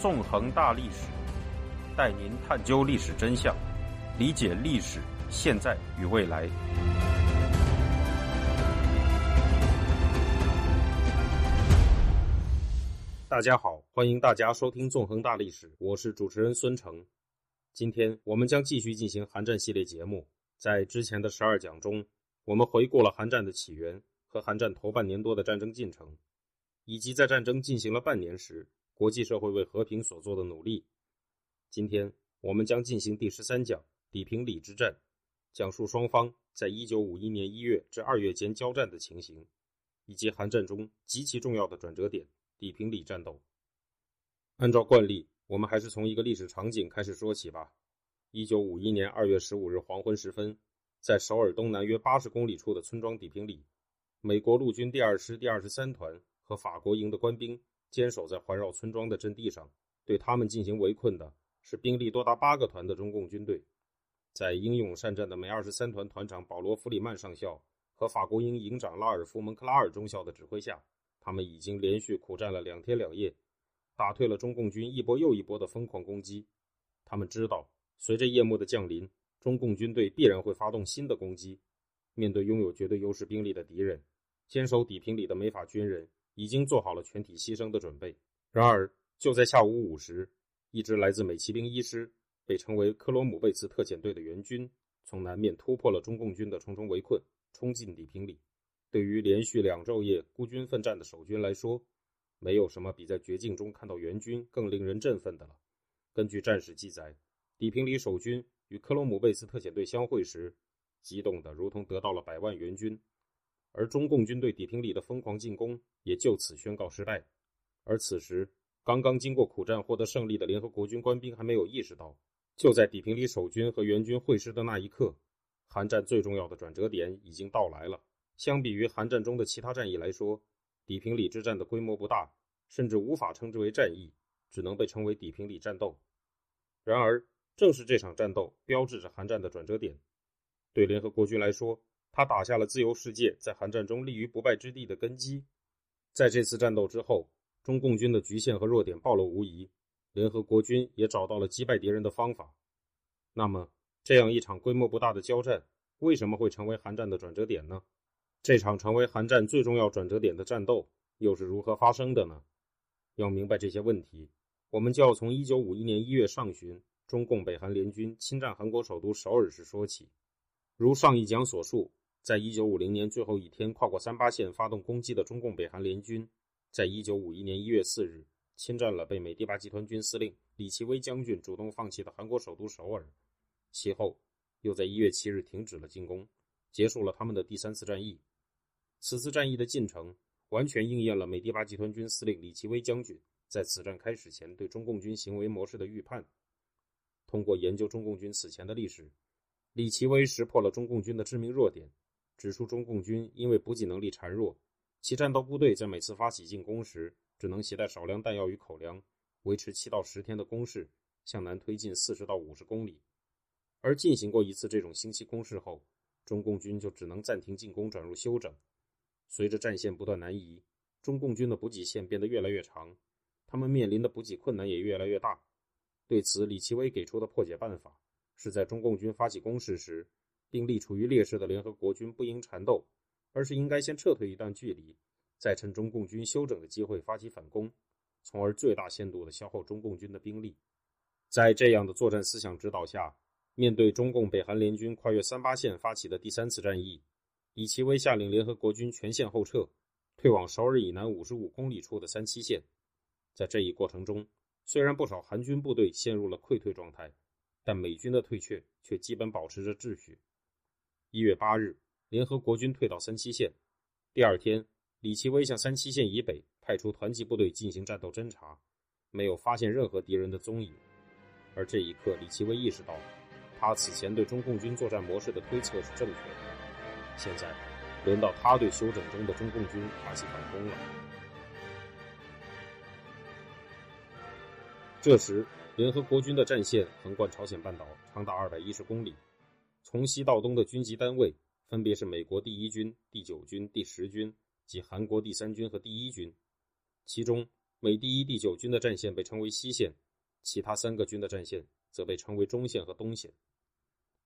纵横大历史，带您探究历史真相，理解历史现在与未来。大家好，欢迎大家收听《纵横大历史》，我是主持人孙成。今天我们将继续进行韩战系列节目。在之前的十二讲中，我们回顾了韩战的起源和韩战头半年多的战争进程。以及在战争进行了半年时，国际社会为和平所做的努力。今天我们将进行第十三讲——底平里之战，讲述双方在一九五一年一月至二月间交战的情形，以及韩战中极其重要的转折点——底平里战斗。按照惯例，我们还是从一个历史场景开始说起吧。一九五一年二月十五日黄昏时分，在首尔东南约八十公里处的村庄底平里，美国陆军第二师第二十三团。和法国营的官兵坚守在环绕村庄的阵地上，对他们进行围困的是兵力多达八个团的中共军队。在英勇善战的美二十三团团长保罗·弗里曼上校和法国营营长拉尔夫·蒙克拉尔中校的指挥下，他们已经连续苦战了两天两夜，打退了中共军一波又一波的疯狂攻击。他们知道，随着夜幕的降临，中共军队必然会发动新的攻击。面对拥有绝对优势兵力的敌人，坚守底平里的美法军人。已经做好了全体牺牲的准备。然而，就在下午五时，一支来自美骑兵一师、被称为科罗姆贝茨特遣队的援军，从南面突破了中共军的重重围困，冲进底平里。对于连续两昼夜孤军奋战的守军来说，没有什么比在绝境中看到援军更令人振奋的了。根据战史记载，底平里守军与科罗姆贝茨特遣队相会时，激动得如同得到了百万援军。而中共军队底平里的疯狂进攻也就此宣告失败。而此时，刚刚经过苦战获得胜利的联合国军官兵还没有意识到，就在底平里守军和援军会师的那一刻，韩战最重要的转折点已经到来了。相比于韩战中的其他战役来说，底平里之战的规模不大，甚至无法称之为战役，只能被称为底平里战斗。然而，正是这场战斗标志着韩战的转折点。对联合国军来说，他打下了自由世界在韩战中立于不败之地的根基。在这次战斗之后，中共军的局限和弱点暴露无遗，联合国军也找到了击败敌人的方法。那么，这样一场规模不大的交战，为什么会成为韩战的转折点呢？这场成为韩战最重要转折点的战斗又是如何发生的呢？要明白这些问题，我们就要从1951年1月上旬，中共北韩联军侵占韩国首都首尔时说起。如上一讲所述。在一九五零年最后一天跨过三八线发动攻击的中共北韩联军，在一九五一年一月四日侵占了被美第八集团军司令李奇微将军主动放弃的韩国首都首尔，其后又在一月七日停止了进攻，结束了他们的第三次战役。此次战役的进程完全应验了美第八集团军司令李奇微将军在此战开始前对中共军行为模式的预判。通过研究中共军此前的历史，李奇微识破了中共军的致命弱点。指出，中共军因为补给能力孱弱，其战斗部队在每次发起进攻时，只能携带少量弹药与口粮，维持七到十天的攻势，向南推进四十到五十公里。而进行过一次这种星期攻势后，中共军就只能暂停进攻，转入休整。随着战线不断南移，中共军的补给线变得越来越长，他们面临的补给困难也越来越大。对此，李奇微给出的破解办法是在中共军发起攻势时。兵力处于劣势的联合国军不应缠斗，而是应该先撤退一段距离，再趁中共军休整的机会发起反攻，从而最大限度地消耗中共军的兵力。在这样的作战思想指导下，面对中共北韩联军跨越三八线发起的第三次战役，李奇微下令联合国军全线后撤，退往首尔以南五十五公里处的三七线。在这一过程中，虽然不少韩军部队陷入了溃退状态，但美军的退却却基本保持着秩序。一月八日，联合国军退到三七线。第二天，李奇微向三七线以北派出团级部队进行战斗侦察，没有发现任何敌人的踪影。而这一刻，李奇微意识到，他此前对中共军作战模式的推测是正确的。现在，轮到他对休整中的中共军发起反攻了。这时，联合国军的战线横贯朝鲜半岛，长达二百一十公里。从西到东的军级单位分别是美国第一军、第九军、第十军及韩国第三军和第一军。其中，美第一、第九军的战线被称为西线，其他三个军的战线则被称为中线和东线。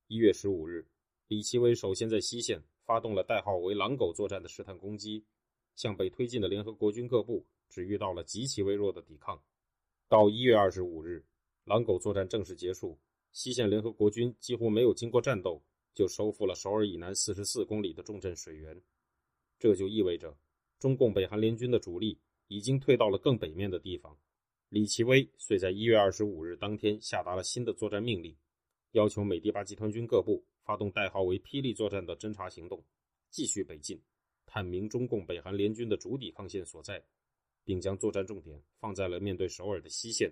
一月十五日，李奇微首先在西线发动了代号为“狼狗作战”的试探攻击，向北推进的联合国军各部只遇到了极其微弱的抵抗。到一月二十五日，狼狗作战正式结束，西线联合国军几乎没有经过战斗就收复了首尔以南四十四公里的重镇水源，这就意味着中共北韩联军的主力。已经退到了更北面的地方。李奇微遂在一月二十五日当天下达了新的作战命令，要求美第八集团军各部发动代号为“霹雳作战”的侦察行动，继续北进，探明中共北韩联军的主抵抗线所在，并将作战重点放在了面对首尔的西线。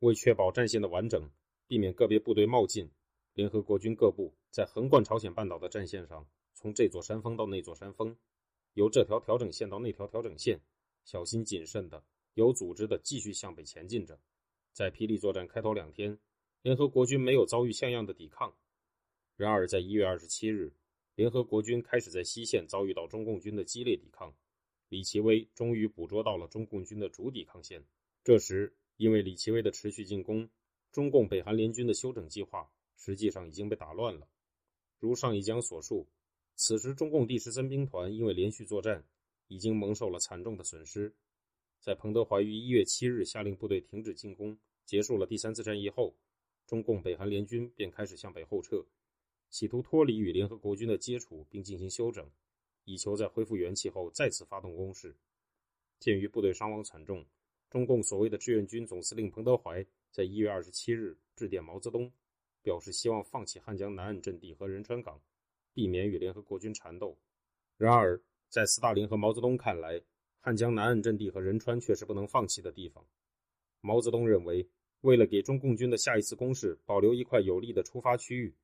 为确保战线的完整，避免个别部队冒进，联合国军各部在横贯朝鲜半岛的战线上，从这座山峰到那座山峰，由这条调整线到那条调整线。小心谨慎的、有组织的继续向北前进着。在霹雳作战开头两天，联合国军没有遭遇像样的抵抗。然而，在一月二十七日，联合国军开始在西线遭遇到中共军的激烈抵抗。李奇微终于捕捉到了中共军的主抵抗线。这时，因为李奇微的持续进攻，中共北韩联军的休整计划实际上已经被打乱了。如上一讲所述，此时中共第十三兵团因为连续作战。已经蒙受了惨重的损失。在彭德怀于一月七日下令部队停止进攻，结束了第三次战役后，中共北韩联军便开始向北后撤，企图脱离与联合国军的接触并进行休整，以求在恢复元气后再次发动攻势。鉴于部队伤亡惨重，中共所谓的志愿军总司令彭德怀在一月二十七日致电毛泽东，表示希望放弃汉江南岸阵地和仁川港，避免与联合国军缠斗。然而，在斯大林和毛泽东看来，汉江南岸阵地和仁川却是不能放弃的地方。毛泽东认为，为了给中共军的下一次攻势保留一块有利的出发区域，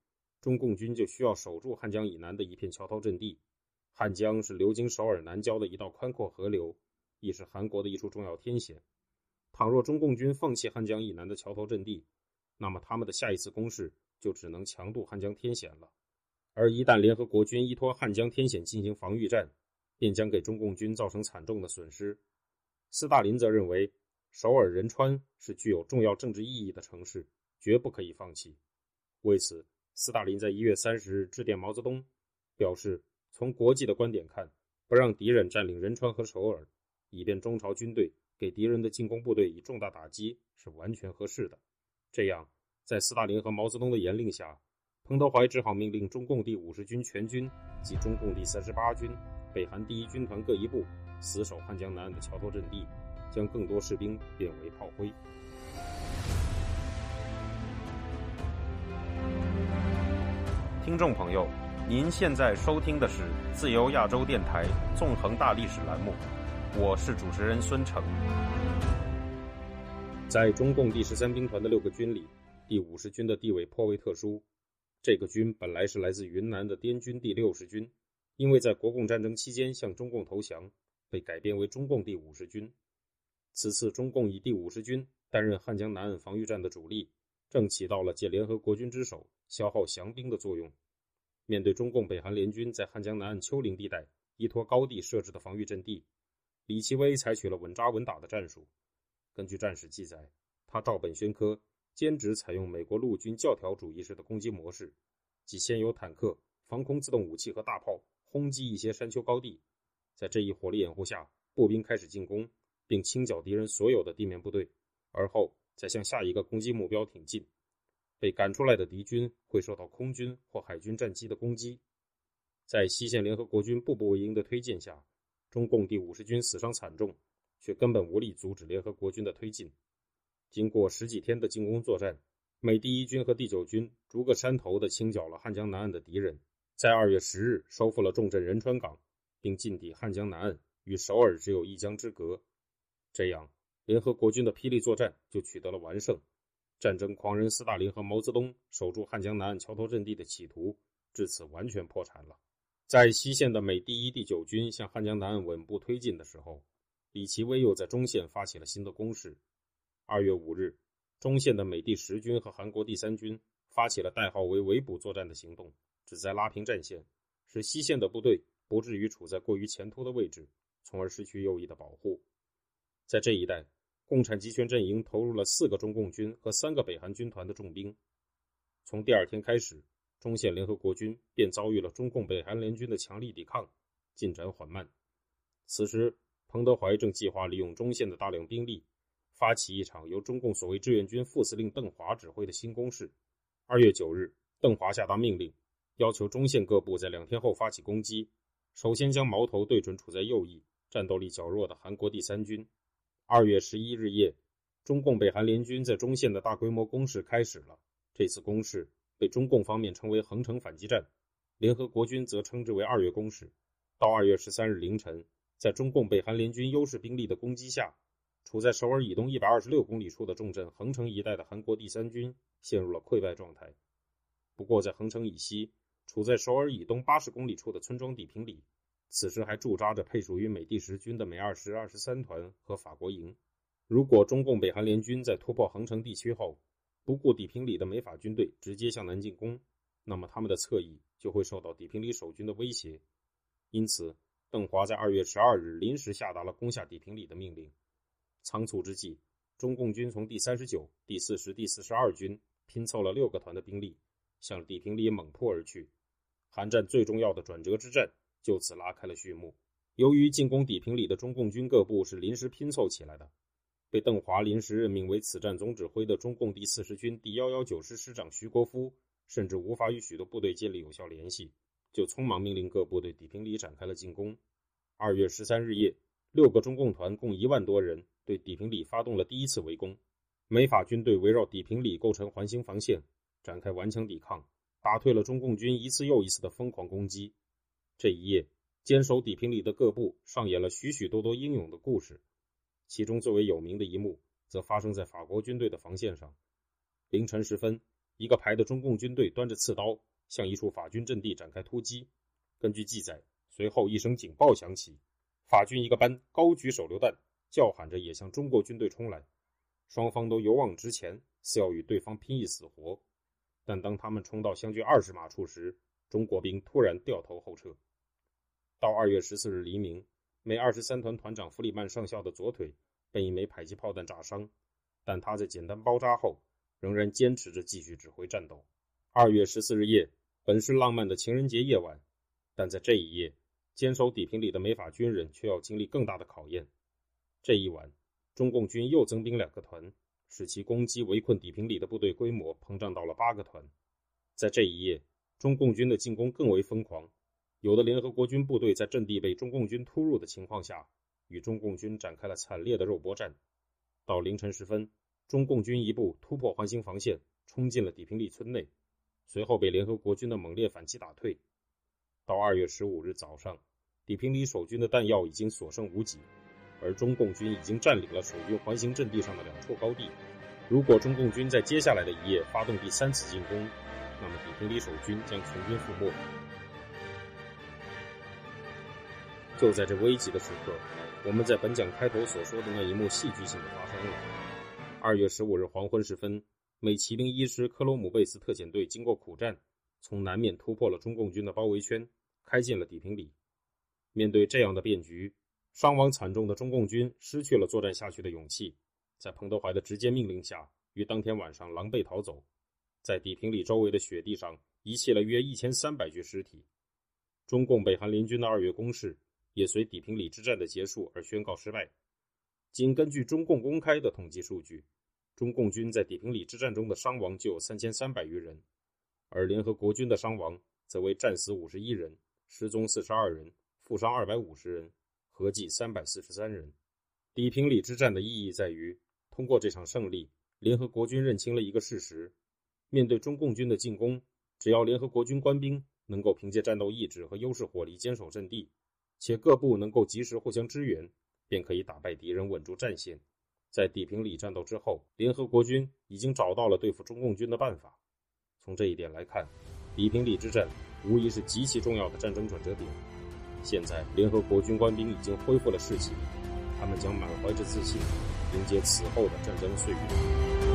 中共军就需要守住汉江以南的一片桥头阵地。汉江是流经首尔南郊的一道宽阔河流，亦是韩国的一处重要天险。倘若中共军放弃汉江以南的桥头阵地，那么他们的下一次攻势就只能强渡汉江天险了。而一旦联合国军依托汉江天险进行防御战，便将给中共军造成惨重的损失。斯大林则认为，首尔仁川是具有重要政治意义的城市，绝不可以放弃。为此，斯大林在一月三十日致电毛泽东，表示从国际的观点看，不让敌人占领仁川和首尔，以便中朝军队给敌人的进攻部队以重大打击，是完全合适的。这样，在斯大林和毛泽东的严令下，彭德怀只好命令中共第五十军全军及中共第三十八军。北韩第一军团各一部，死守汉江南岸的桥头阵地，将更多士兵变为炮灰。听众朋友，您现在收听的是自由亚洲电台纵横大历史栏目，我是主持人孙成。在中共第十三兵团的六个军里，第五十军的地位颇为特殊。这个军本来是来自云南的滇军第六十军。因为在国共战争期间向中共投降，被改编为中共第五十军。此次中共以第五十军担任汉江南岸防御战的主力，正起到了借联合国军之手消耗降兵的作用。面对中共北韩联军在汉江南岸丘陵地带依托高地设置的防御阵地，李奇微采取了稳扎稳打的战术。根据战史记载，他照本宣科，坚持采用美国陆军教条主义式的攻击模式，即先有坦克、防空自动武器和大炮。轰击一些山丘高地，在这一火力掩护下，步兵开始进攻，并清剿敌人所有的地面部队，而后再向下一个攻击目标挺进。被赶出来的敌军会受到空军或海军战机的攻击。在西线联合国军步步为营的推进下，中共第五十军死伤惨重，却根本无力阻止联合国军的推进。经过十几天的进攻作战，美第一军和第九军逐个山头的清剿了汉江南岸的敌人。在二月十日收复了重镇仁川港，并进抵汉江南岸，与首尔只有一江之隔。这样，联合国军的霹雳作战就取得了完胜。战争狂人斯大林和毛泽东守住汉江南岸桥头阵地的企图，至此完全破产了。在西线的美第一、第九军向汉江南岸稳步推进的时候，李奇微又在中线发起了新的攻势。二月五日，中线的美第十军和韩国第三军发起了代号为“围捕作战”的行动。旨在拉平战线，使西线的部队不至于处在过于前突的位置，从而失去右翼的保护。在这一带，共产集权阵营投入了四个中共军和三个北韩军团的重兵。从第二天开始，中线联合国军便遭遇了中共北韩联军的强力抵抗，进展缓慢。此时，彭德怀正计划利用中线的大量兵力，发起一场由中共所谓志愿军副司令邓华指挥的新攻势。二月九日，邓华下达命令，要求中线各部在两天后发起攻击，首先将矛头对准处在右翼、战斗力较弱的韩国第三军。二月十一日夜，中共北韩联军在中线的大规模攻势开始了。这次攻势被中共方面称为“横城反击战”，联合国军则称之为“二月攻势”。到二月十三日凌晨，在中共北韩联军优势兵力的攻击下，处在首尔以东一百二十六公里处的重镇横城一带的韩国第三军陷入了溃败状态。不过，在横城以西，处在首尔以东八十公里处的村庄地平里。此时还驻扎着配属于美第十军的美二十二十三团和法国营。如果中共北韩联军在突破横城地区后，不顾底平里的美法军队直接向南进攻，那么他们的侧翼就会受到底平里守军的威胁。因此，邓华在二月十二日临时下达了攻下底平里的命令。仓促之际，中共军从第三十九、第四十、第四十二军拼凑了六个团的兵力，向底平里猛扑而去。韩战最重要的转折之战。就此拉开了序幕。由于进攻底平里的中共军各部是临时拼凑起来的，被邓华临时任命为此战总指挥的中共第四十军第幺幺九师师长徐国夫，甚至无法与许多部队建立有效联系，就匆忙命令各部对底平里展开了进攻。二月十三日夜，六个中共团共一万多人对底平里发动了第一次围攻。美法军队围绕底平里构成环形防线，展开顽强抵抗，打退了中共军一次又一次的疯狂攻击。这一夜，坚守底平里的各部上演了许许多多英勇的故事。其中最为有名的一幕，则发生在法国军队的防线上。凌晨时分，一个排的中共军队端着刺刀向一处法军阵地展开突击。根据记载，随后一声警报响起，法军一个班高举手榴弹，叫喊着也向中国军队冲来。双方都勇往直前，似要与对方拼一死活。但当他们冲到相距二十码处时，中国兵突然掉头后撤。到二月十四日黎明，美二十三团团长弗里曼上校的左腿被一枚迫击炮弹炸伤，但他在简单包扎后，仍然坚持着继续指挥战斗。二月十四日夜，本是浪漫的情人节夜晚，但在这一夜，坚守底平里的美法军人却要经历更大的考验。这一晚，中共军又增兵两个团，使其攻击围困底平里的部队规模膨胀到了八个团。在这一夜，中共军的进攻更为疯狂。有的联合国军部队在阵地被中共军突入的情况下，与中共军展开了惨烈的肉搏战。到凌晨时分，中共军一部突破环形防线，冲进了底平里村内，随后被联合国军的猛烈反击打退。到二月十五日早上，底平里守军的弹药已经所剩无几，而中共军已经占领了守军环形阵地上的两处高地。如果中共军在接下来的一夜发动第三次进攻，那么底平里守军将全军覆没。就在这危急的时刻，我们在本讲开头所说的那一幕戏剧性的发生了。二月十五日黄昏时分，美骑兵一师科罗姆贝斯特遣队经过苦战，从南面突破了中共军的包围圈，开进了底平里。面对这样的变局，伤亡惨重的中共军失去了作战下去的勇气，在彭德怀的直接命令下，于当天晚上狼狈逃走，在底平里周围的雪地上遗弃了约一千三百具尸体。中共北韩联军的二月攻势。也随底平里之战的结束而宣告失败。仅根据中共公开的统计数据，中共军在底平里之战中的伤亡就有三千三百余人，而联合国军的伤亡则为战死五十一人，失踪四十二人，负伤二百五十人，合计三百四十三人。底平里之战的意义在于，通过这场胜利，联合国军认清了一个事实：面对中共军的进攻，只要联合国军官兵能够凭借战斗意志和优势火力坚守阵地。且各部能够及时互相支援，便可以打败敌人，稳住战线。在地平里战斗之后，联合国军已经找到了对付中共军的办法。从这一点来看，地平里之战无疑是极其重要的战争转折点。现在，联合国军官兵已经恢复了士气，他们将满怀着自信迎接此后的战争岁月。